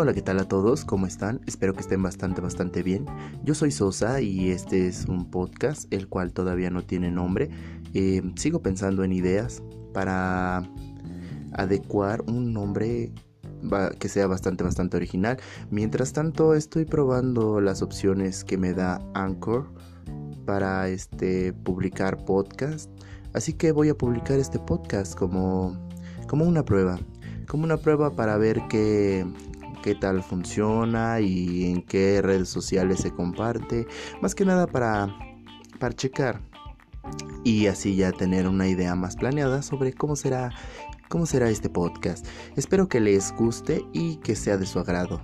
Hola, ¿qué tal a todos? ¿Cómo están? Espero que estén bastante, bastante bien. Yo soy Sosa y este es un podcast el cual todavía no tiene nombre. Eh, sigo pensando en ideas para adecuar un nombre que sea bastante, bastante original. Mientras tanto, estoy probando las opciones que me da Anchor para este publicar podcast. Así que voy a publicar este podcast como, como una prueba. Como una prueba para ver qué, qué tal funciona y en qué redes sociales se comparte. Más que nada para, para checar y así ya tener una idea más planeada sobre cómo será cómo será este podcast. Espero que les guste y que sea de su agrado.